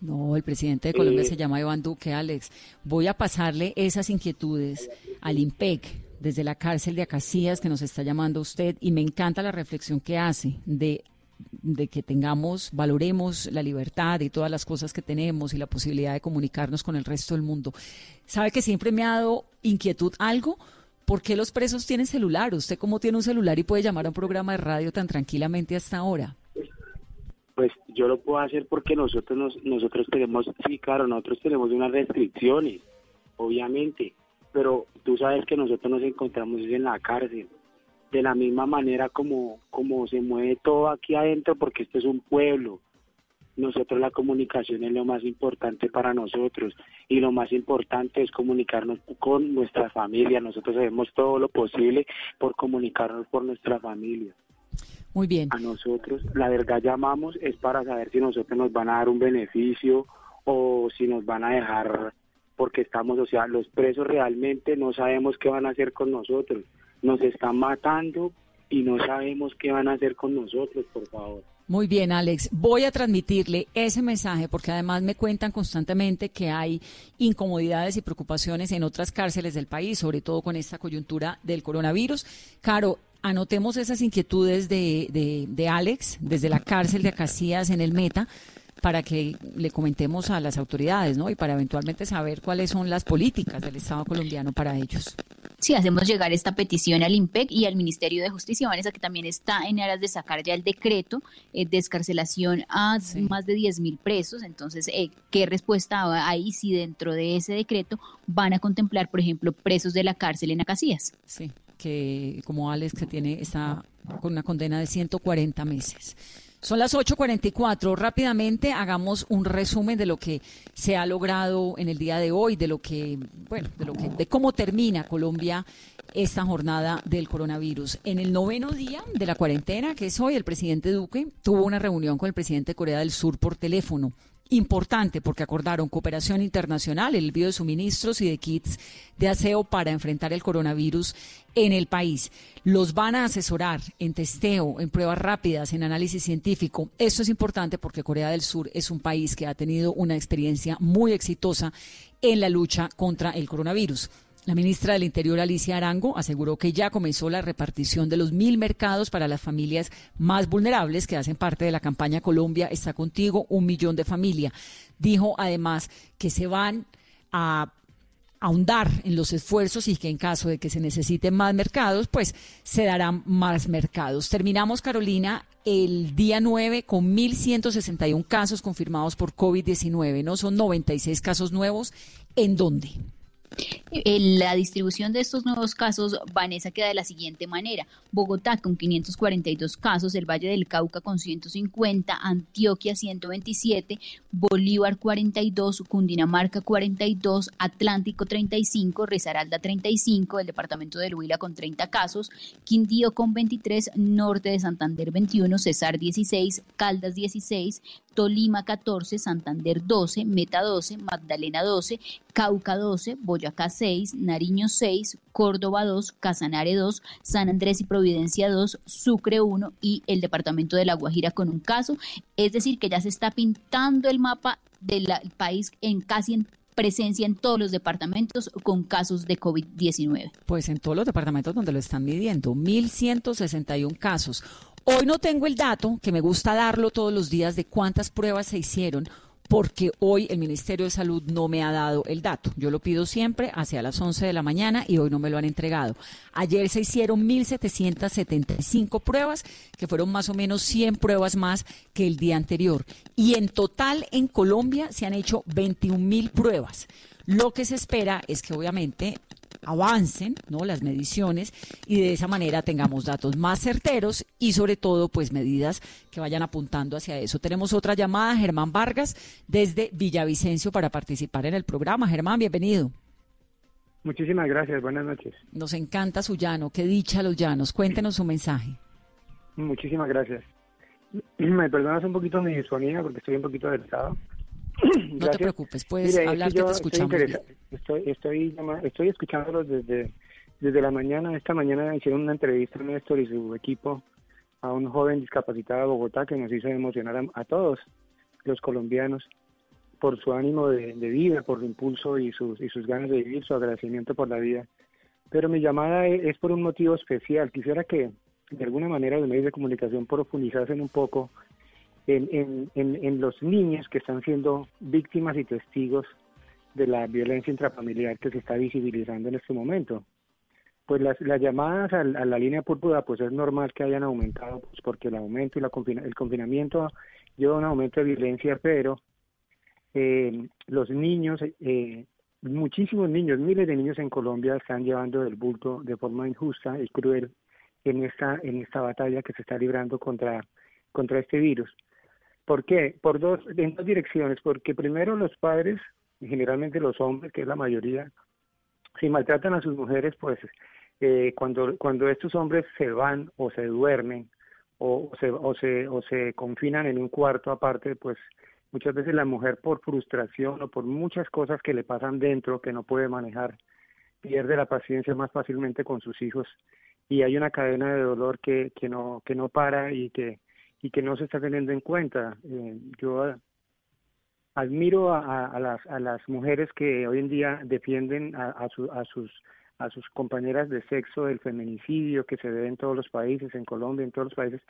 No, el presidente de Colombia Eh, se llama Iván Duque, Alex. Voy a pasarle esas inquietudes al IMPEC desde la cárcel de Acacías que nos está llamando usted y me encanta la reflexión que hace de, de que tengamos, valoremos la libertad y todas las cosas que tenemos y la posibilidad de comunicarnos con el resto del mundo. ¿Sabe que siempre me ha dado inquietud algo? ¿Por qué los presos tienen celular? ¿Usted cómo tiene un celular y puede llamar a un programa de radio tan tranquilamente hasta ahora? pues yo lo puedo hacer porque nosotros nos, nosotros tenemos, sí, claro, nosotros tenemos unas restricciones, obviamente, pero sabes que nosotros nos encontramos en la cárcel, de la misma manera como, como se mueve todo aquí adentro, porque esto es un pueblo. Nosotros la comunicación es lo más importante para nosotros y lo más importante es comunicarnos con nuestra familia. Nosotros hacemos todo lo posible por comunicarnos por nuestra familia Muy bien. a nosotros, la verdad llamamos es para saber si nosotros nos van a dar un beneficio o si nos van a dejar porque estamos, o sea, los presos realmente no sabemos qué van a hacer con nosotros. Nos están matando y no sabemos qué van a hacer con nosotros, por favor. Muy bien, Alex. Voy a transmitirle ese mensaje porque además me cuentan constantemente que hay incomodidades y preocupaciones en otras cárceles del país, sobre todo con esta coyuntura del coronavirus. Caro, anotemos esas inquietudes de, de, Alex desde la cárcel de Acacías en el Meta para que le comentemos a las autoridades, ¿no? Y para eventualmente saber cuáles son las políticas del Estado colombiano para ellos. Sí, hacemos llegar esta petición al IMPEC y al Ministerio de Justicia, Vanessa, que también está en aras de sacar ya el decreto eh, de escarcelación a Sí. más de 10 mil presos. Entonces, eh, ¿qué respuesta hay si dentro de ese decreto van a contemplar, por ejemplo, presos de la cárcel en Acacías? Sí, que como Alex que tiene está con una condena de 140 meses. Son las 8:44. Rápidamente hagamos un resumen de lo que se ha logrado en el día de hoy, de lo que, bueno, de lo que, de cómo termina Colombia esta jornada del coronavirus. En el noveno día de la cuarentena, que es hoy, el presidente Duque tuvo una reunión con el presidente de Corea del Sur por teléfono importante porque acordaron cooperación internacional, el envío de suministros y de kits de aseo para enfrentar el coronavirus en el país. Los van a asesorar en testeo, en pruebas rápidas, en análisis científico. Esto es importante porque Corea del Sur es un país que ha tenido una experiencia muy exitosa en la lucha contra el coronavirus. La ministra del Interior, Alicia Arango, aseguró que ya comenzó la repartición de los mil mercados para las familias más vulnerables que hacen parte de la campaña Colombia está contigo, un millón de familias. Dijo además que se van a ahondar en los esfuerzos y que en caso de que se necesiten más mercados, pues se darán más mercados. Terminamos, Carolina, el día 9 con 1.161 casos confirmados por COVID-19, ¿no? Son 96 casos nuevos. ¿En dónde? La distribución de estos nuevos casos, Vanessa, queda de la siguiente manera. Bogotá con 542 casos, el Valle del Cauca con 150, Antioquia 127, Bolívar 42, Cundinamarca 42, Atlántico 35, Risaralda 35, el departamento de Huila con 30 casos, Quindío con 23, Norte de Santander 21, Cesar 16, Caldas 16, Tolima 14, Santander 12, Meta 12, Magdalena 12, Cauca 12, Boyacá 6, Nariño 6, Córdoba 2, Casanare 2, San Andrés y Providencia 2, Sucre 1 y el departamento de La Guajira con un caso. Es decir, que ya se está pintando el mapa del país en casi en presencia en todos los departamentos con casos de COVID-19. Pues en todos los departamentos donde lo están midiendo, 1.161 casos. Hoy no tengo el dato, que me gusta darlo todos los días, de cuántas pruebas se hicieron, porque hoy el Ministerio de Salud no me ha dado el dato. Yo lo pido siempre hacia las 11 de la mañana y hoy no me lo han entregado. Ayer se hicieron 1.775 pruebas, que fueron más o menos 100 pruebas más que el día anterior. Y en total en Colombia se han hecho 21.000 pruebas. Lo que se espera es que obviamente avancen ¿no? las mediciones y de esa manera tengamos datos más certeros y sobre todo pues medidas que vayan apuntando hacia eso. Tenemos otra llamada, Germán Vargas, desde Villavicencio para participar en el programa. Germán, bienvenido. Muchísimas gracias, buenas noches. Nos encanta su llano, qué dicha los llanos. Cuéntenos su mensaje. Muchísimas gracias. Me perdonas un poquito mi disfonía porque estoy un poquito delicado. No te preocupes, puedes hablar que, te escuchamos. Estoy, estoy, estoy, escuchándolos desde, desde la mañana. Esta mañana hicieron una entrevista Néstor y su equipo a un joven discapacitado de Bogotá que nos hizo emocionar a, todos los colombianos por su ánimo de, vida, por su impulso y sus, y sus ganas de vivir, su agradecimiento por la vida. Pero mi llamada es, es por un motivo especial. Quisiera que de alguna manera los medios de comunicación profundizasen un poco en, en, en, los niños que están siendo víctimas y testigos de la violencia intrafamiliar que se está visibilizando en este momento. Pues las, llamadas a, la línea púrpura, pues es normal que hayan aumentado, pues porque el aumento y la el confinamiento lleva a un aumento de violencia, pero eh, los niños, eh, muchísimos niños, miles de niños en Colombia están llevando el bulto de forma injusta y cruel en esta, en esta batalla que se está librando contra, contra este virus. ¿Por qué? Por dos, en dos direcciones. Porque primero los padres, y generalmente los hombres, que es la mayoría, si maltratan a sus mujeres, pues eh, cuando, cuando estos hombres se van o se duermen o, se, o, se, o se confinan en un cuarto aparte, pues muchas veces la mujer por frustración o por muchas cosas que le pasan dentro que no puede manejar, pierde la paciencia más fácilmente con sus hijos y hay una cadena de dolor que, que, no, que no para y que y que no se está teniendo en cuenta. Eh, yo admiro a, las, a las mujeres que hoy en día defienden a, a, a, sus a sus compañeras de sexo del feminicidio que se ve en todos los países, en Colombia, en todos los países,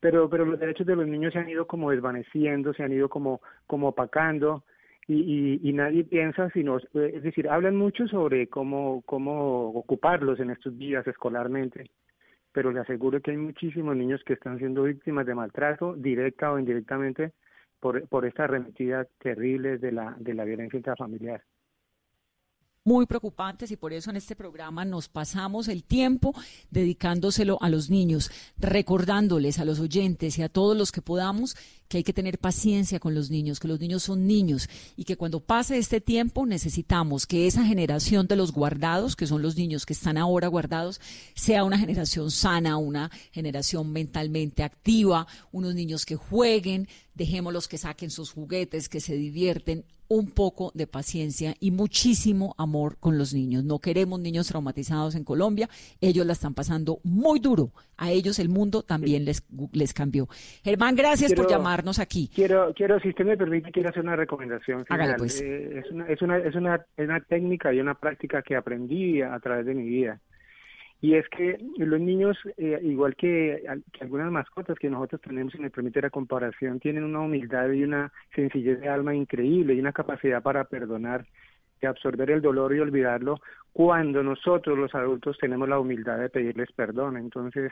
pero pero los derechos de los niños se han ido como desvaneciendo, se han ido como como opacando y, y, nadie piensa sino es decir hablan mucho sobre cómo cómo ocuparlos en estos días escolarmente pero le aseguro que hay muchísimos niños que están siendo víctimas de maltrato, directa o indirectamente, por, por esta arremetida terrible de la, de la violencia intrafamiliar. Muy preocupantes y por eso en este programa nos pasamos el tiempo dedicándoselo a los niños, recordándoles a los oyentes y a todos los que podamos que hay que tener paciencia con los niños, que los niños son niños y que cuando pase este tiempo necesitamos que esa generación de los guardados, que son los niños que están ahora guardados, sea una generación sana, una generación mentalmente activa, unos niños que jueguen, dejémoslos que saquen sus juguetes, que se divierten, un poco de paciencia y muchísimo amor con los niños. No queremos niños traumatizados en Colombia, ellos la están pasando muy duro. A ellos el mundo también les, les cambió. Germán, gracias por llamarnos aquí. Quiero, quiero, si usted me permite, quiero hacer una recomendación. Pues. Eh, es, una, es, una, es, una, es una técnica y una práctica que aprendí a través de mi vida. Y es que los niños, eh, igual que, algunas mascotas que nosotros tenemos, y me permite la comparación, tienen una humildad y una sencillez de alma increíble y una capacidad para perdonar, de absorber el dolor y olvidarlo, cuando nosotros los adultos tenemos la humildad de pedirles perdón. Entonces,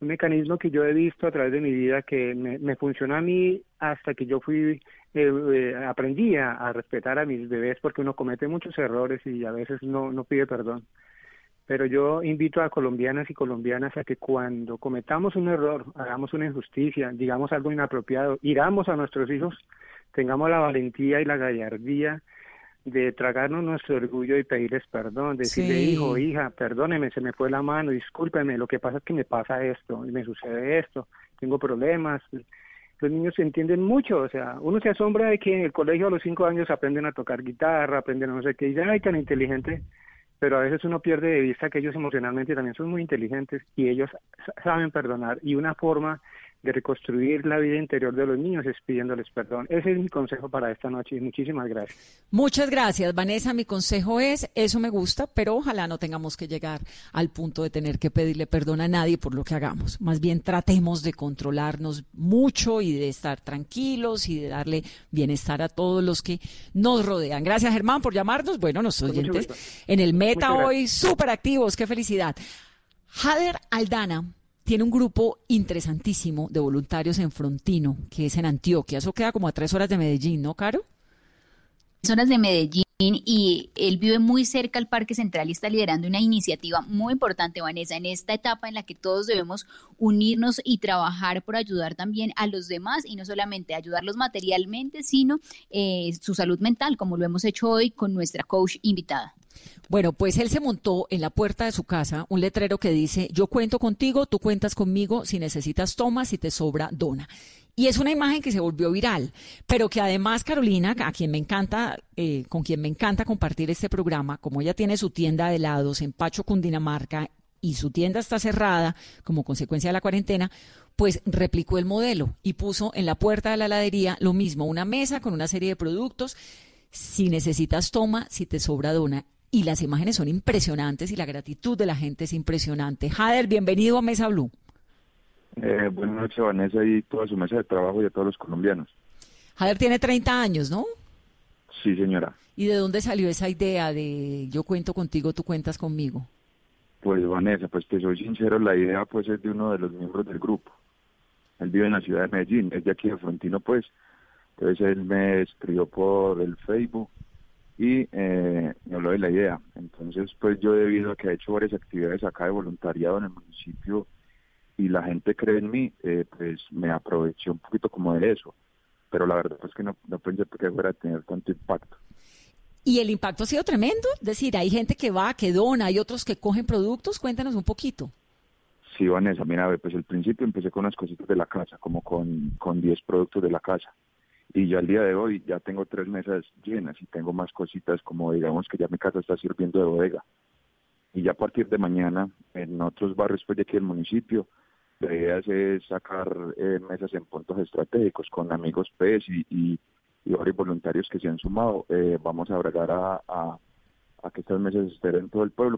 un mecanismo que yo he visto a través de mi vida que me, me funcionó a mí hasta que yo fui, eh, eh, aprendí a, respetar a mis bebés porque uno comete muchos errores y a veces no, no pide perdón pero yo invito a colombianas y colombianas a que cuando cometamos un error, hagamos una injusticia, digamos algo inapropiado, iramos a nuestros hijos, tengamos la valentía y la gallardía de tragarnos nuestro orgullo y pedirles perdón, decirle, hijo, hija, perdóneme, se me fue la mano, discúlpeme, lo que pasa es que me pasa esto, y me sucede esto, tengo problemas. Los niños entienden mucho, o sea, uno se asombra de que en el colegio a los cinco años aprenden a tocar guitarra, aprenden a no sé qué, y ya, ay, tan inteligente pero a veces uno pierde de vista que ellos emocionalmente también son muy inteligentes y ellos saben perdonar. Y una forma de reconstruir la vida interior de los niños es pidiéndoles perdón. Ese es mi consejo para esta noche y muchísimas gracias. Muchas gracias, Vanessa. Mi consejo es, eso me gusta, pero ojalá no tengamos que llegar al punto de tener que pedirle perdón a nadie por lo que hagamos. Más bien tratemos de controlarnos mucho y de estar tranquilos y de darle bienestar a todos los que nos rodean. Gracias, Germán, por llamarnos. Bueno, nuestros oyentes en el Meta hoy súper activos. Qué felicidad. Jader Aldana tiene un grupo interesantísimo de voluntarios en Frontino, que es en Antioquia. Eso queda como a tres horas de Medellín, ¿no, Caro? Tres horas de Medellín y él vive muy cerca al Parque Central y está liderando una iniciativa muy importante, Vanessa, en esta etapa en la que todos debemos unirnos y trabajar por ayudar también a los demás y no solamente ayudarlos materialmente, sino eh, su salud mental, como lo hemos hecho hoy con nuestra coach invitada. Bueno, pues él se montó en la puerta de su casa un letrero que dice, yo cuento contigo, tú cuentas conmigo, si necesitas toma, si te sobra, dona. Y es una imagen que se volvió viral, pero que además Carolina, a quien me encanta, eh, con quien me encanta compartir este programa, como ella tiene su tienda de helados en Pacho, Cundinamarca, y su tienda está cerrada como consecuencia de la cuarentena, pues replicó el modelo y puso en la puerta de la heladería lo mismo, una mesa con una serie de productos. Si necesitas toma, si te sobra dona y las imágenes son impresionantes y la gratitud de la gente es impresionante. Jader, bienvenido a Mesa Blue. Eh, buenas noches, Vanessa, y toda su mesa de trabajo y a todos los colombianos. Jader tiene 30 años, ¿no? Sí, señora. ¿Y de dónde salió esa idea de yo cuento contigo, tú cuentas conmigo? Pues Vanessa, pues te soy sincero, la idea pues es de uno de los miembros del grupo. Él vive en la ciudad de Medellín, es de aquí de Frontino pues. Entonces él me escribió por el Facebook y eh, me habló de la idea. Entonces, pues yo debido a que he hecho varias actividades acá de voluntariado en el municipio y la gente cree en mí, eh, pues me aproveché un poquito como de eso. Pero la verdad es que no, no pensé que fuera a tener tanto impacto. Y el impacto ha sido tremendo, es decir, hay gente que va, que dona, hay otros que cogen productos, cuéntanos un poquito. Sí, Vanessa, mira, pues al principio empecé con unas cositas de la casa, como con, con 10 productos de la casa y yo al día de hoy ya tengo tres mesas llenas y tengo más cositas como digamos que ya mi casa está sirviendo de bodega. Y ya a partir de mañana en otros barrios pues de aquí del municipio la idea es sacar eh, mesas en puntos estratégicos con amigos PES y, y, varios voluntarios que se han sumado. Eh, vamos a agregar a, a, que estas mesas estén en todo el pueblo